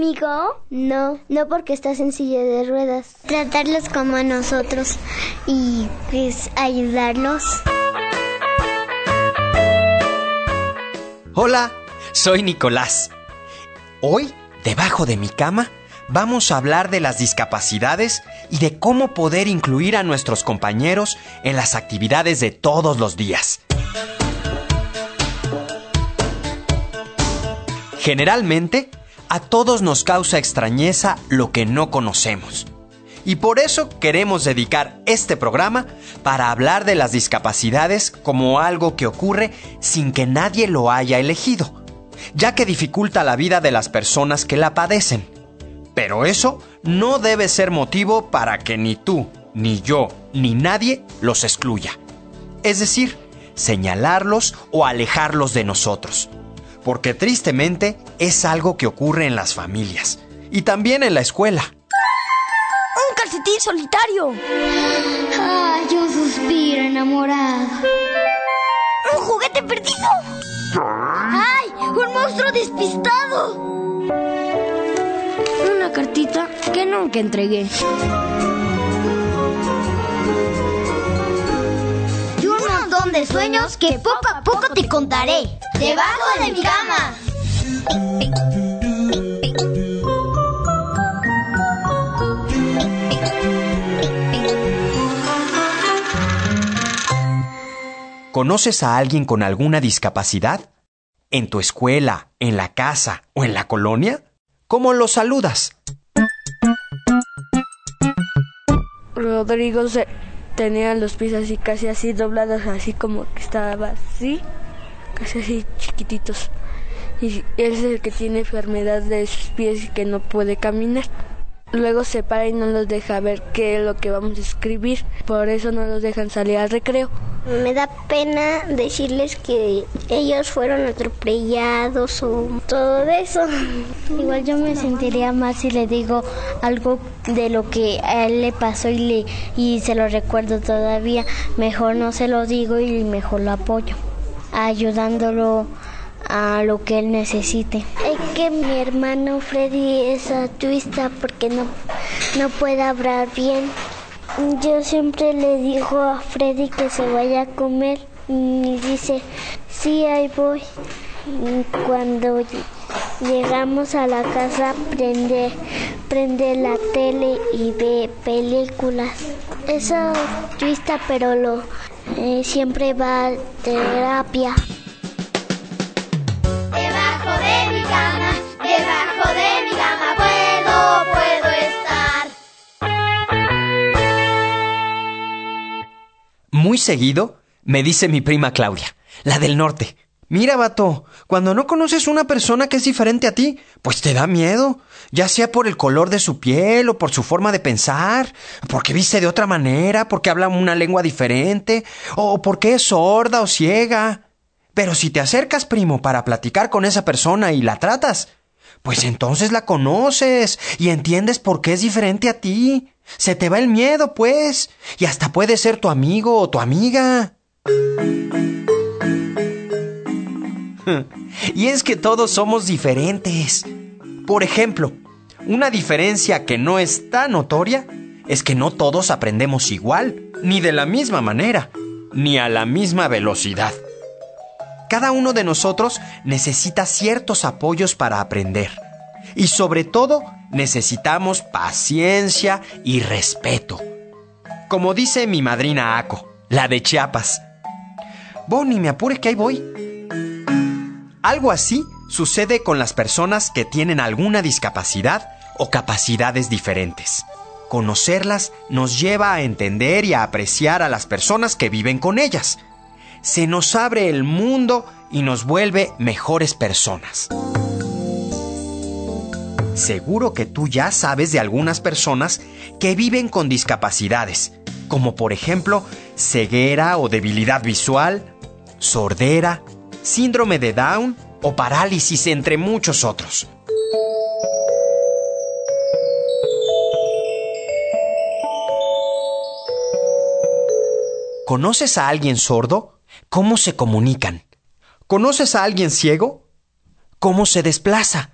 conmigo? No, no porque estás en silla de ruedas. Tratarlos como a nosotros y pues ayudarlos. Hola, soy Nicolás. Hoy, debajo de mi cama, vamos a hablar de las discapacidades y de cómo poder incluir a nuestros compañeros en las actividades de todos los días. Generalmente, a todos nos causa extrañeza lo que no conocemos. Y por eso queremos dedicar este programa para hablar de las discapacidades como algo que ocurre sin que nadie lo haya elegido, ya que dificulta la vida de las personas que la padecen. Pero eso no debe ser motivo para que ni tú, ni yo, ni nadie los excluya. Es decir, señalarlos o alejarlos de nosotros porque tristemente es algo que ocurre en las familias y también en la escuela. ¡Un calcetín solitario! ¡Ay, yo suspiro enamorado! ¡Un juguete perdido! ¡Ay, un monstruo despistado! Una cartita que nunca entregué. De sueños que poco a poco te contaré. Debajo de mi cama. ¿Conoces a alguien con alguna discapacidad? ¿En tu escuela, en la casa o en la colonia? ¿Cómo lo saludas? Rodrigo se tenía los pies así casi así doblados, así como que estaba así, casi así chiquititos. Y es el que tiene enfermedad de sus pies y que no puede caminar. Luego se para y no los deja ver qué es lo que vamos a escribir. Por eso no los dejan salir al recreo. Me da pena decirles que ellos fueron atropellados o todo eso. Igual yo me sentiría mal si le digo algo de lo que a él le pasó y, le, y se lo recuerdo todavía. Mejor no se lo digo y mejor lo apoyo, ayudándolo a lo que él necesite. Es que mi hermano Freddy es autista porque no, no puede hablar bien. Yo siempre le digo a Freddy que se vaya a comer y dice, sí, ahí voy. Cuando llegamos a la casa prende, prende la tele y ve películas. Es autista pero lo, eh, siempre va a terapia. Muy seguido me dice mi prima Claudia, la del norte. Mira, vato, cuando no conoces una persona que es diferente a ti, pues te da miedo, ya sea por el color de su piel o por su forma de pensar, porque viste de otra manera, porque habla una lengua diferente, o porque es sorda o ciega. Pero si te acercas, primo, para platicar con esa persona y la tratas, pues entonces la conoces y entiendes por qué es diferente a ti. Se te va el miedo, pues, y hasta puede ser tu amigo o tu amiga. y es que todos somos diferentes. Por ejemplo, una diferencia que no es tan notoria es que no todos aprendemos igual, ni de la misma manera, ni a la misma velocidad. Cada uno de nosotros necesita ciertos apoyos para aprender. Y sobre todo, necesitamos paciencia y respeto. Como dice mi madrina Aco, la de Chiapas. Bonnie, me apure que ahí voy. Algo así sucede con las personas que tienen alguna discapacidad o capacidades diferentes. Conocerlas nos lleva a entender y a apreciar a las personas que viven con ellas se nos abre el mundo y nos vuelve mejores personas. Seguro que tú ya sabes de algunas personas que viven con discapacidades, como por ejemplo ceguera o debilidad visual, sordera, síndrome de Down o parálisis, entre muchos otros. ¿Conoces a alguien sordo? ¿Cómo se comunican? ¿Conoces a alguien ciego? ¿Cómo se desplaza?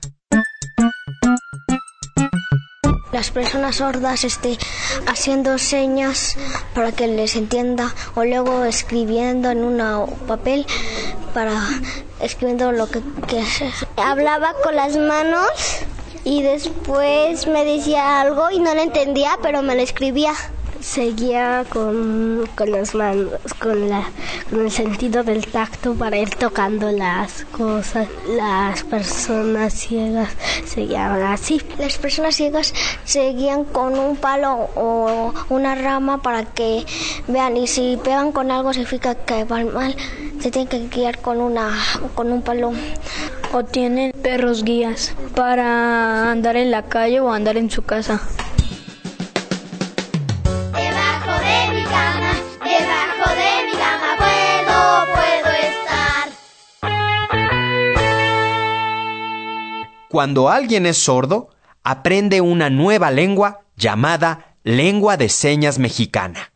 Las personas sordas este, haciendo señas para que les entienda o luego escribiendo en un papel para escribiendo lo que, que hablaba con las manos y después me decía algo y no lo entendía pero me lo escribía seguía con, con las manos, con, la, con el sentido del tacto para ir tocando las cosas. Las personas ciegas seguían así. Las personas ciegas seguían con un palo o una rama para que vean y si pegan con algo significa que van mal. Se tienen que guiar con, una, con un palo. O tienen perros guías para andar en la calle o andar en su casa. Cuando alguien es sordo, aprende una nueva lengua llamada lengua de señas mexicana.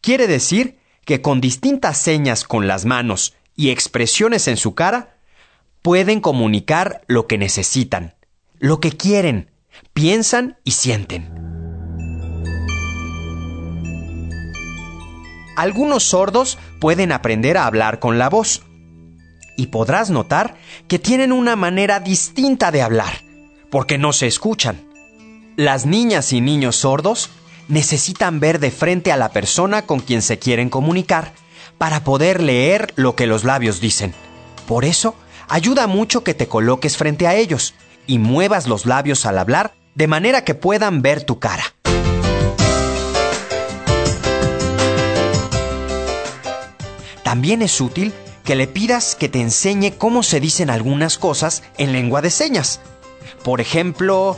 Quiere decir que con distintas señas con las manos y expresiones en su cara, pueden comunicar lo que necesitan, lo que quieren, piensan y sienten. Algunos sordos pueden aprender a hablar con la voz, y podrás notar que tienen una manera distinta de hablar, porque no se escuchan. Las niñas y niños sordos necesitan ver de frente a la persona con quien se quieren comunicar para poder leer lo que los labios dicen. Por eso, ayuda mucho que te coloques frente a ellos y muevas los labios al hablar de manera que puedan ver tu cara. También es útil que le pidas que te enseñe cómo se dicen algunas cosas en lengua de señas. Por ejemplo,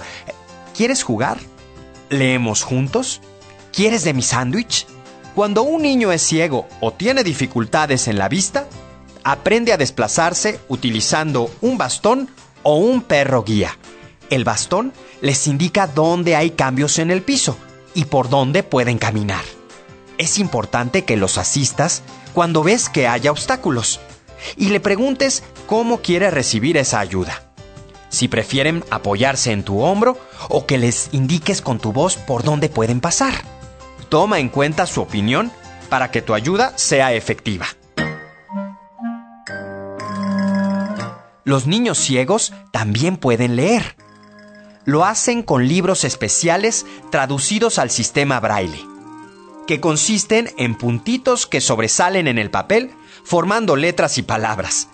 ¿quieres jugar? ¿Leemos juntos? ¿Quieres de mi sándwich? Cuando un niño es ciego o tiene dificultades en la vista, aprende a desplazarse utilizando un bastón o un perro guía. El bastón les indica dónde hay cambios en el piso y por dónde pueden caminar. Es importante que los asistas cuando ves que haya obstáculos y le preguntes cómo quiere recibir esa ayuda. Si prefieren apoyarse en tu hombro o que les indiques con tu voz por dónde pueden pasar. Toma en cuenta su opinión para que tu ayuda sea efectiva. Los niños ciegos también pueden leer. Lo hacen con libros especiales traducidos al sistema braille que consisten en puntitos que sobresalen en el papel, formando letras y palabras.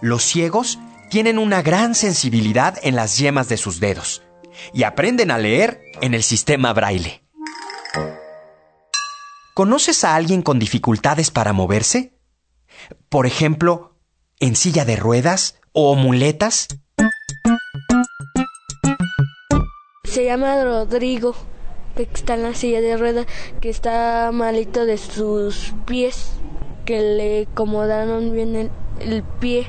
Los ciegos tienen una gran sensibilidad en las yemas de sus dedos y aprenden a leer en el sistema braille. ¿Conoces a alguien con dificultades para moverse? Por ejemplo, en silla de ruedas o muletas. Se llama Rodrigo que está en la silla de ruedas, que está malito de sus pies, que le acomodaron bien el, pie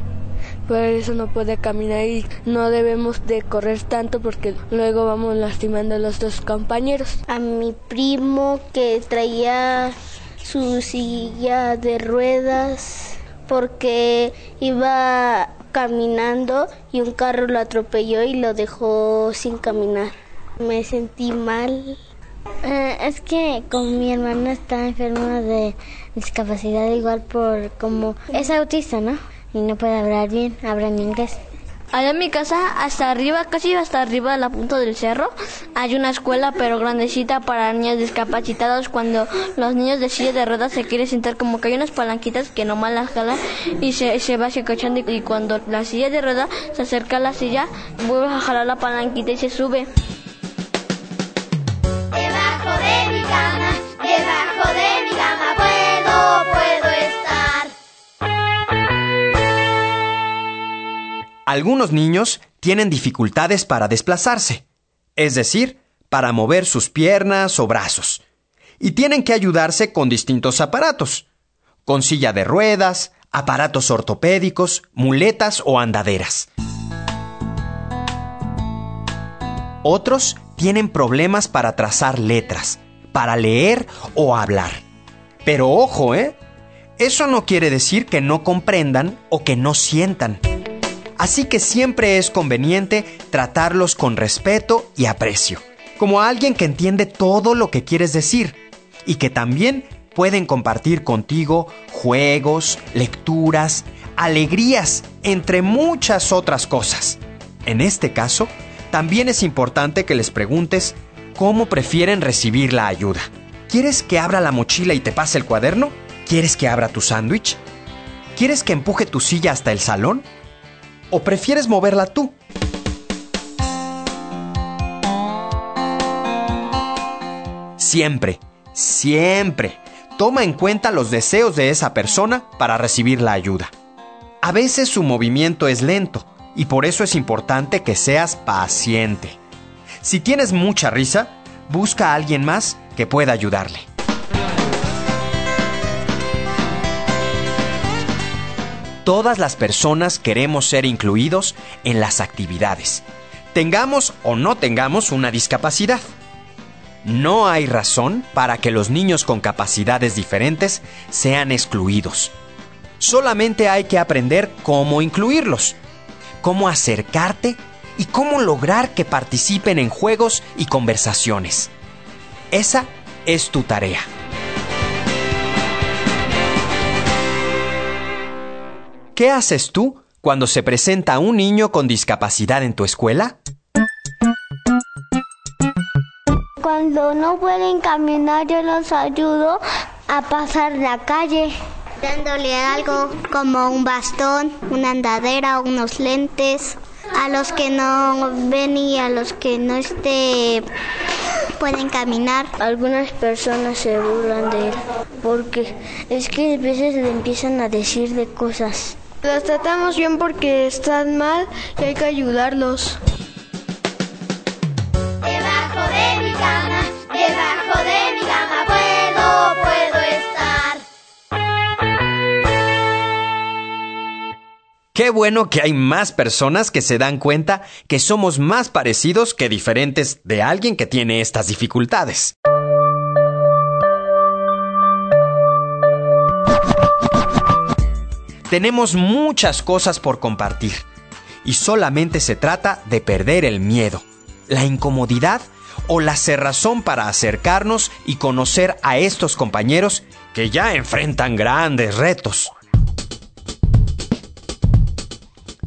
por eso no puede caminar y no debemos de correr tanto porque luego vamos lastimando a los dos compañeros. A mi primo que traía su silla de ruedas porque iba caminando y un carro lo atropelló y lo dejó sin caminar. Me sentí mal eh, es que con mi hermano está enfermo de discapacidad igual por como es autista, ¿no? Y no puede hablar bien, habla en inglés. Allá en mi casa, hasta arriba, casi hasta arriba de la punta del cerro, hay una escuela pero grandecita para niños discapacitados. Cuando los niños de silla de ruedas se quieren sentar, como que hay unas palanquitas que nomás las jalan y se, se va cochando Y cuando la silla de ruedas se acerca a la silla, vuelve a jalar la palanquita y se sube. Algunos niños tienen dificultades para desplazarse, es decir, para mover sus piernas o brazos, y tienen que ayudarse con distintos aparatos, con silla de ruedas, aparatos ortopédicos, muletas o andaderas. Otros tienen problemas para trazar letras, para leer o hablar. Pero ojo, ¿eh? Eso no quiere decir que no comprendan o que no sientan. Así que siempre es conveniente tratarlos con respeto y aprecio, como alguien que entiende todo lo que quieres decir y que también pueden compartir contigo juegos, lecturas, alegrías, entre muchas otras cosas. En este caso, también es importante que les preguntes cómo prefieren recibir la ayuda. ¿Quieres que abra la mochila y te pase el cuaderno? ¿Quieres que abra tu sándwich? ¿Quieres que empuje tu silla hasta el salón? ¿O prefieres moverla tú? Siempre, siempre, toma en cuenta los deseos de esa persona para recibir la ayuda. A veces su movimiento es lento y por eso es importante que seas paciente. Si tienes mucha risa, busca a alguien más que pueda ayudarle. Todas las personas queremos ser incluidos en las actividades, tengamos o no tengamos una discapacidad. No hay razón para que los niños con capacidades diferentes sean excluidos. Solamente hay que aprender cómo incluirlos, cómo acercarte y cómo lograr que participen en juegos y conversaciones. Esa es tu tarea. ¿Qué haces tú cuando se presenta un niño con discapacidad en tu escuela? Cuando no pueden caminar, yo los ayudo a pasar la calle. Dándole algo como un bastón, una andadera, unos lentes. A los que no ven y a los que no este, pueden caminar. Algunas personas se burlan de él porque es que a veces le empiezan a decir de cosas. Las tratamos bien porque están mal y hay que ayudarlos. Debajo de mi cama, debajo de mi cama puedo, puedo estar. Qué bueno que hay más personas que se dan cuenta que somos más parecidos que diferentes de alguien que tiene estas dificultades. Tenemos muchas cosas por compartir y solamente se trata de perder el miedo, la incomodidad o la cerrazón para acercarnos y conocer a estos compañeros que ya enfrentan grandes retos.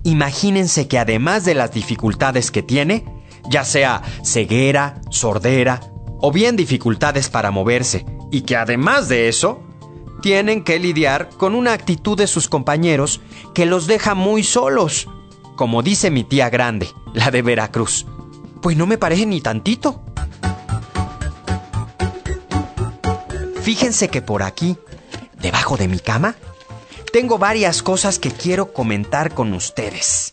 Imagínense que además de las dificultades que tiene, ya sea ceguera, sordera o bien dificultades para moverse, y que además de eso, tienen que lidiar con una actitud de sus compañeros que los deja muy solos. Como dice mi tía grande, la de Veracruz. Pues no me parece ni tantito. Fíjense que por aquí, debajo de mi cama, tengo varias cosas que quiero comentar con ustedes.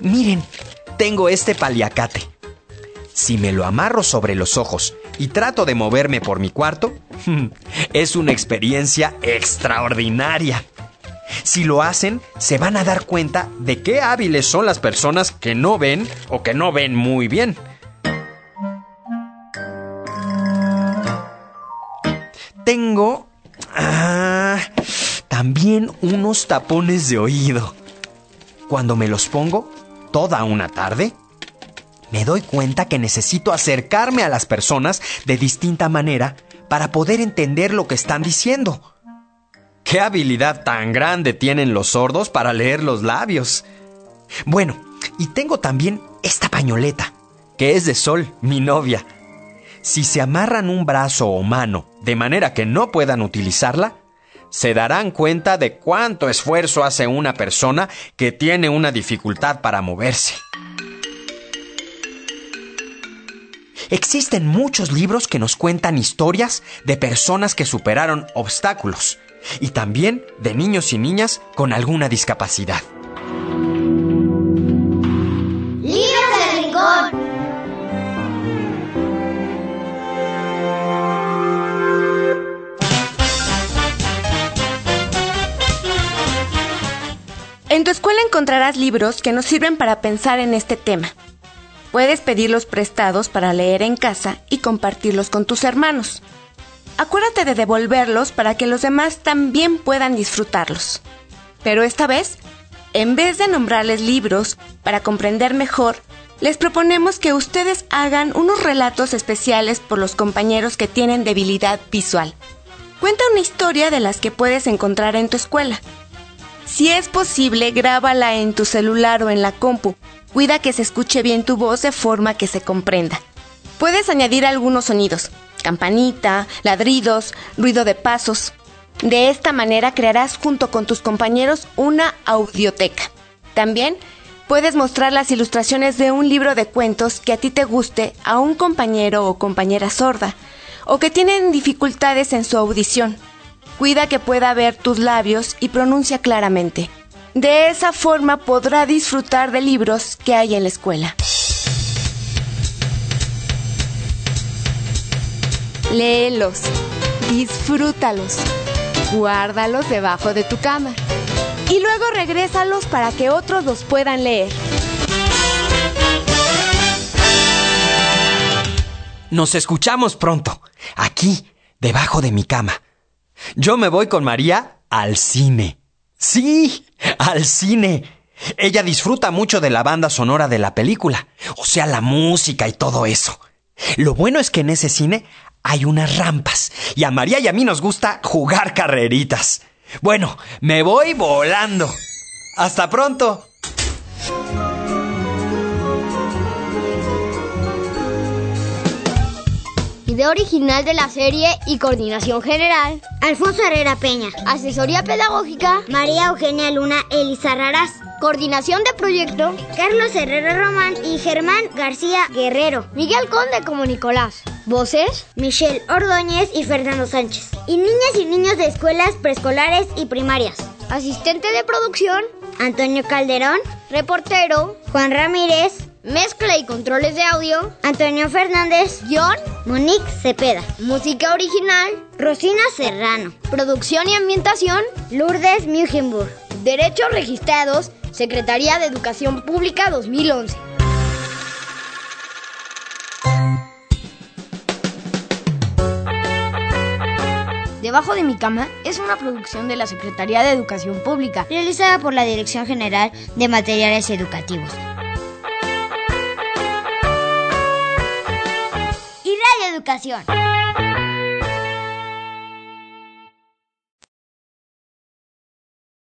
Miren, tengo este paliacate. Si me lo amarro sobre los ojos y trato de moverme por mi cuarto, es una experiencia extraordinaria. Si lo hacen, se van a dar cuenta de qué hábiles son las personas que no ven o que no ven muy bien. Tengo ah, también unos tapones de oído. Cuando me los pongo, toda una tarde, me doy cuenta que necesito acercarme a las personas de distinta manera para poder entender lo que están diciendo. ¿Qué habilidad tan grande tienen los sordos para leer los labios? Bueno, y tengo también esta pañoleta, que es de Sol, mi novia. Si se amarran un brazo o mano de manera que no puedan utilizarla, se darán cuenta de cuánto esfuerzo hace una persona que tiene una dificultad para moverse. Existen muchos libros que nos cuentan historias de personas que superaron obstáculos y también de niños y niñas con alguna discapacidad. Libros del Rincón. En tu escuela encontrarás libros que nos sirven para pensar en este tema. Puedes pedirlos prestados para leer en casa y compartirlos con tus hermanos. Acuérdate de devolverlos para que los demás también puedan disfrutarlos. Pero esta vez, en vez de nombrarles libros para comprender mejor, les proponemos que ustedes hagan unos relatos especiales por los compañeros que tienen debilidad visual. Cuenta una historia de las que puedes encontrar en tu escuela. Si es posible, grábala en tu celular o en la compu. Cuida que se escuche bien tu voz de forma que se comprenda. Puedes añadir algunos sonidos, campanita, ladridos, ruido de pasos. De esta manera crearás junto con tus compañeros una audioteca. También puedes mostrar las ilustraciones de un libro de cuentos que a ti te guste a un compañero o compañera sorda o que tienen dificultades en su audición. Cuida que pueda ver tus labios y pronuncia claramente. De esa forma podrá disfrutar de libros que hay en la escuela. Léelos, disfrútalos, guárdalos debajo de tu cama y luego regrésalos para que otros los puedan leer. Nos escuchamos pronto, aquí, debajo de mi cama. Yo me voy con María al cine. Sí, al cine. Ella disfruta mucho de la banda sonora de la película, o sea, la música y todo eso. Lo bueno es que en ese cine hay unas rampas y a María y a mí nos gusta jugar carreritas. Bueno, me voy volando. Hasta pronto. Idea original de la serie y coordinación general. Alfonso Herrera Peña. Asesoría pedagógica. María Eugenia Luna Elisa Raraz. Coordinación de proyecto. Carlos Herrera Román y Germán García Guerrero. Miguel Conde como Nicolás. Voces. Michelle Ordóñez y Fernando Sánchez. Y niñas y niños de escuelas preescolares y primarias. Asistente de producción. Antonio Calderón. Reportero. Juan Ramírez. Mezcla y controles de audio. Antonio Fernández. Guión. Monique Cepeda. Música original. Rosina Serrano. Producción y ambientación. Lourdes Mugenburg. Derechos registrados. Secretaría de Educación Pública 2011. Debajo de mi cama es una producción de la Secretaría de Educación Pública, realizada por la Dirección General de Materiales Educativos. Educación.